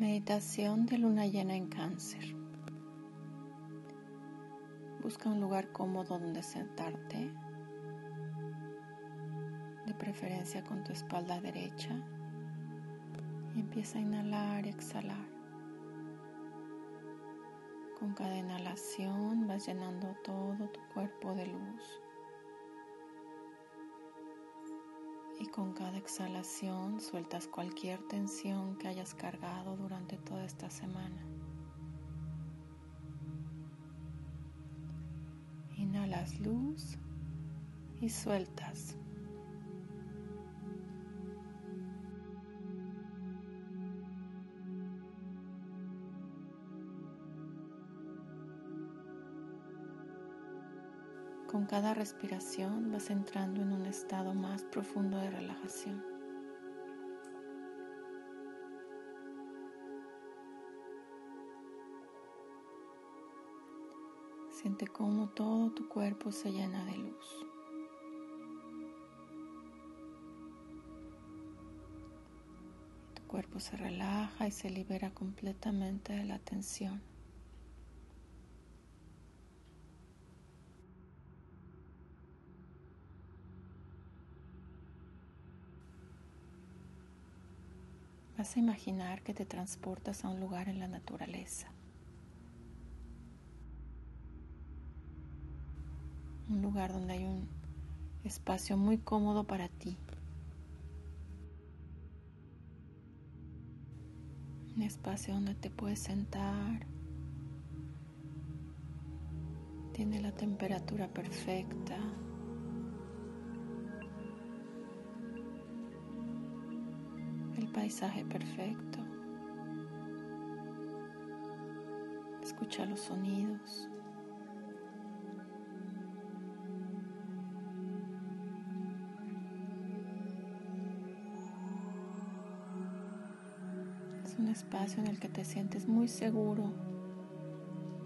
Meditación de luna llena en cáncer. Busca un lugar cómodo donde sentarte, de preferencia con tu espalda derecha, y empieza a inhalar y exhalar. Con cada inhalación vas llenando todo tu cuerpo de luz. Y con cada exhalación sueltas cualquier tensión que hayas cargado durante toda esta semana. Inhalas luz y sueltas. Con cada respiración vas entrando en un estado más profundo de relajación. Siente cómo todo tu cuerpo se llena de luz. Tu cuerpo se relaja y se libera completamente de la tensión. Vas a imaginar que te transportas a un lugar en la naturaleza. Un lugar donde hay un espacio muy cómodo para ti. Un espacio donde te puedes sentar. Tiene la temperatura perfecta. Paisaje perfecto. Escucha los sonidos. Es un espacio en el que te sientes muy seguro,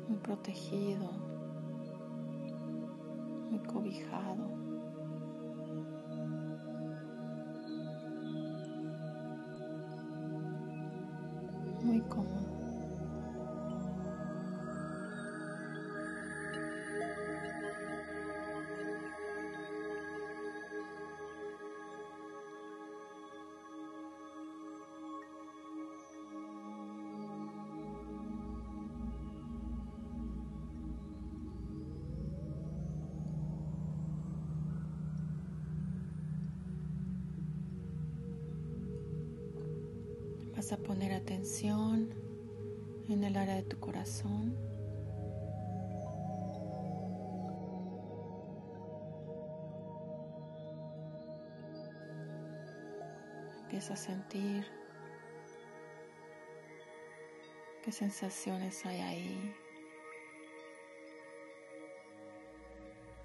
muy protegido, muy cobijado. Vas a poner atención en el área de tu corazón. Empieza a sentir qué sensaciones hay ahí,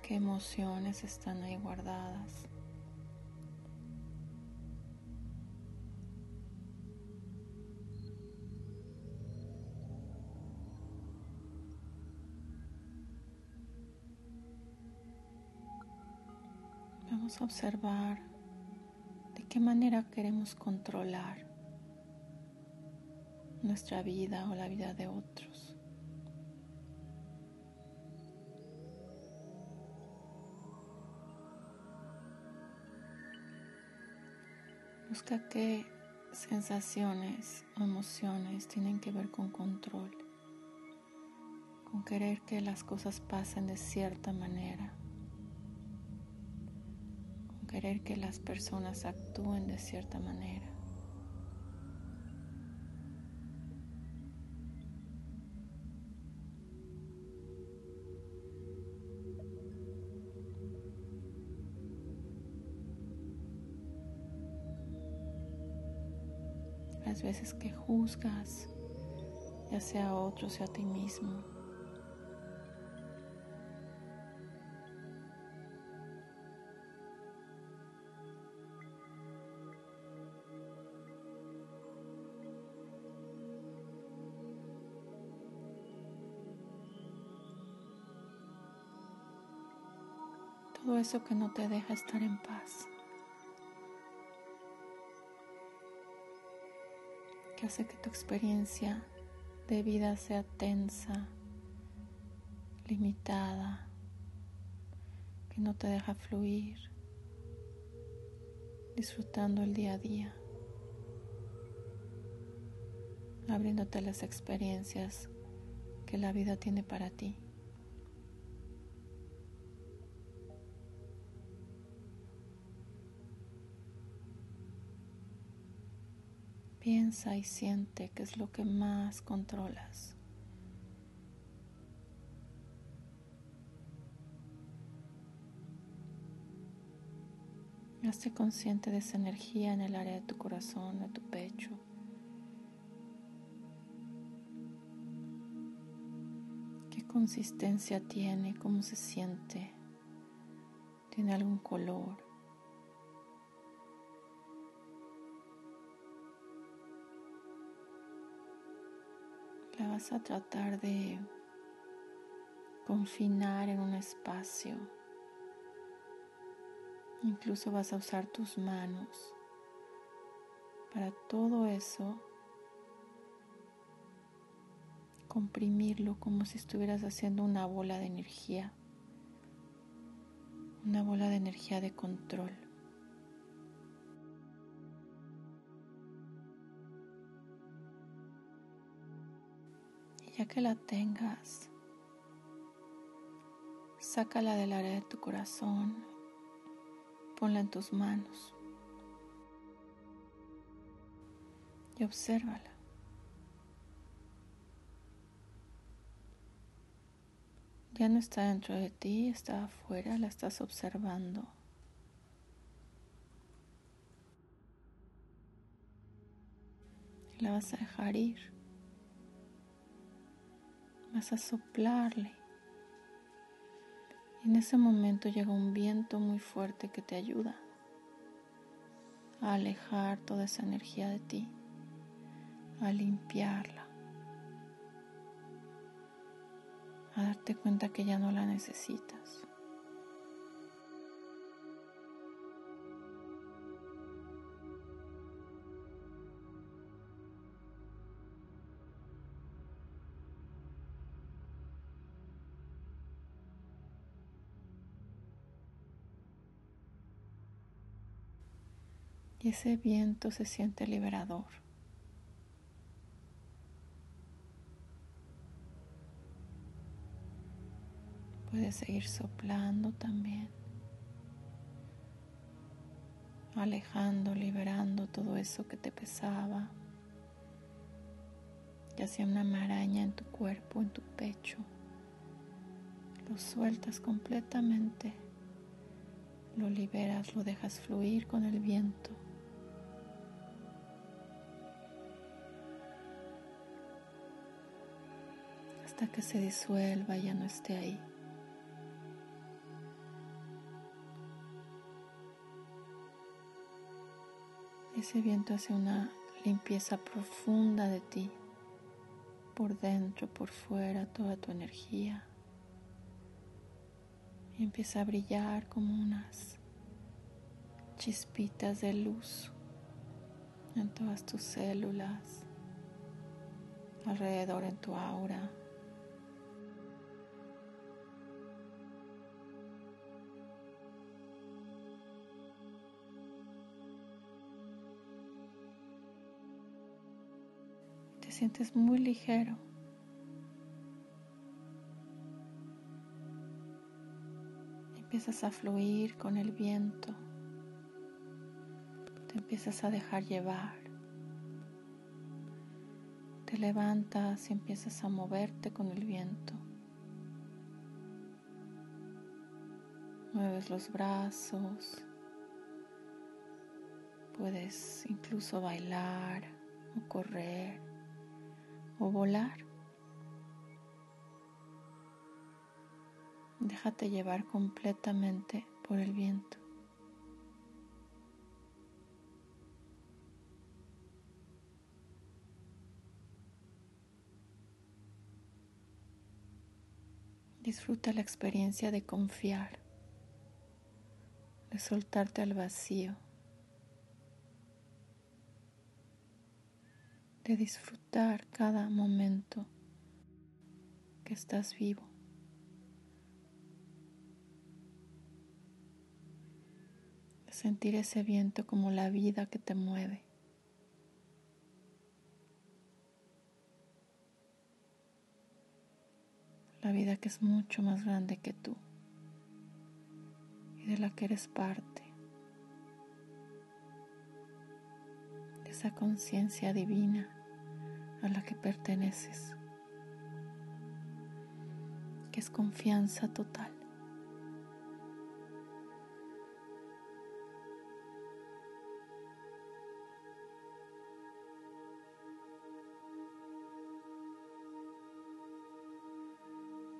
qué emociones están ahí guardadas. Vamos a observar de qué manera queremos controlar nuestra vida o la vida de otros. Busca qué sensaciones o emociones tienen que ver con control, con querer que las cosas pasen de cierta manera querer que las personas actúen de cierta manera. Las veces que juzgas, ya sea a otros o a ti mismo, eso que no te deja estar en paz. que hace que tu experiencia de vida sea tensa, limitada, que no te deja fluir, disfrutando el día a día, abriéndote las experiencias que la vida tiene para ti. Piensa y siente qué es lo que más controlas. Hazte consciente de esa energía en el área de tu corazón, de tu pecho. ¿Qué consistencia tiene? ¿Cómo se siente? ¿Tiene algún color? Vas a tratar de confinar en un espacio. Incluso vas a usar tus manos para todo eso comprimirlo como si estuvieras haciendo una bola de energía, una bola de energía de control. Ya que la tengas, sácala del área de tu corazón, ponla en tus manos y obsérvala. Ya no está dentro de ti, está afuera, la estás observando. La vas a dejar ir a soplarle. En ese momento llega un viento muy fuerte que te ayuda a alejar toda esa energía de ti, a limpiarla, a darte cuenta que ya no la necesitas. Ese viento se siente liberador. Puedes seguir soplando también, alejando, liberando todo eso que te pesaba, ya sea una maraña en tu cuerpo, en tu pecho. Lo sueltas completamente, lo liberas, lo dejas fluir con el viento. Hasta que se disuelva y ya no esté ahí. Ese viento hace una limpieza profunda de ti, por dentro, por fuera, toda tu energía. Y empieza a brillar como unas chispitas de luz en todas tus células, alrededor en tu aura. Sientes muy ligero. Empiezas a fluir con el viento. Te empiezas a dejar llevar. Te levantas y empiezas a moverte con el viento. Mueves los brazos. Puedes incluso bailar o correr o volar. Déjate llevar completamente por el viento. Disfruta la experiencia de confiar, de soltarte al vacío. De disfrutar cada momento que estás vivo. De sentir ese viento como la vida que te mueve. La vida que es mucho más grande que tú y de la que eres parte. De esa conciencia divina a la que perteneces, que es confianza total.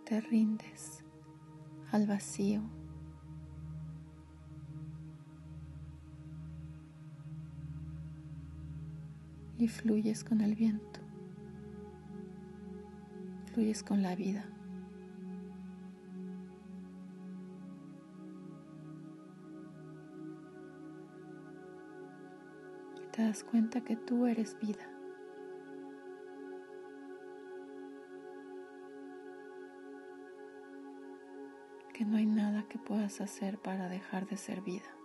Te rindes al vacío. Y fluyes con el viento fluyes con la vida. Te das cuenta que tú eres vida. Que no hay nada que puedas hacer para dejar de ser vida.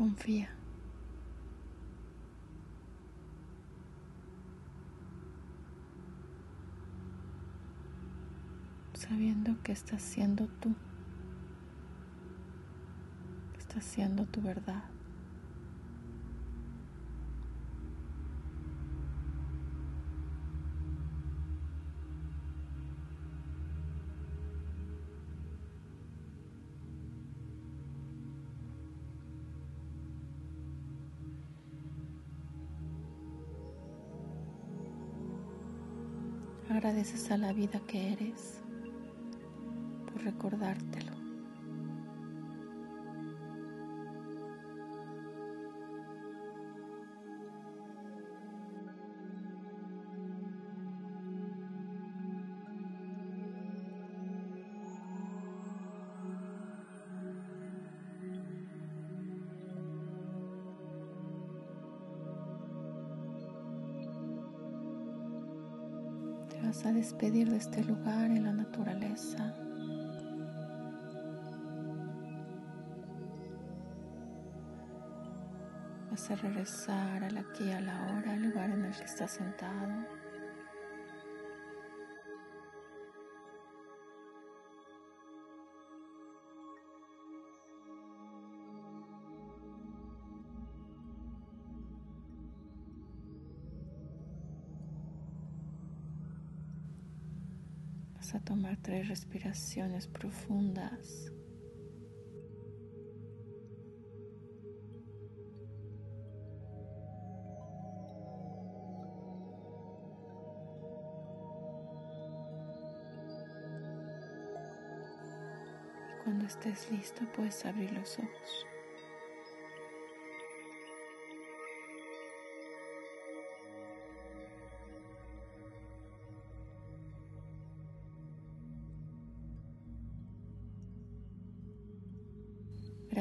Confía. Sabiendo que estás siendo tú. Estás siendo tu verdad. Agradeces a la vida que eres por recordártelo. Vas a despedir de este lugar en la naturaleza. Vas a regresar al aquí a la hora, al lugar en el que estás sentado. A tomar tres respiraciones profundas. Cuando estés listo puedes abrir los ojos.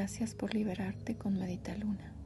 Gracias por liberarte con Medita Luna.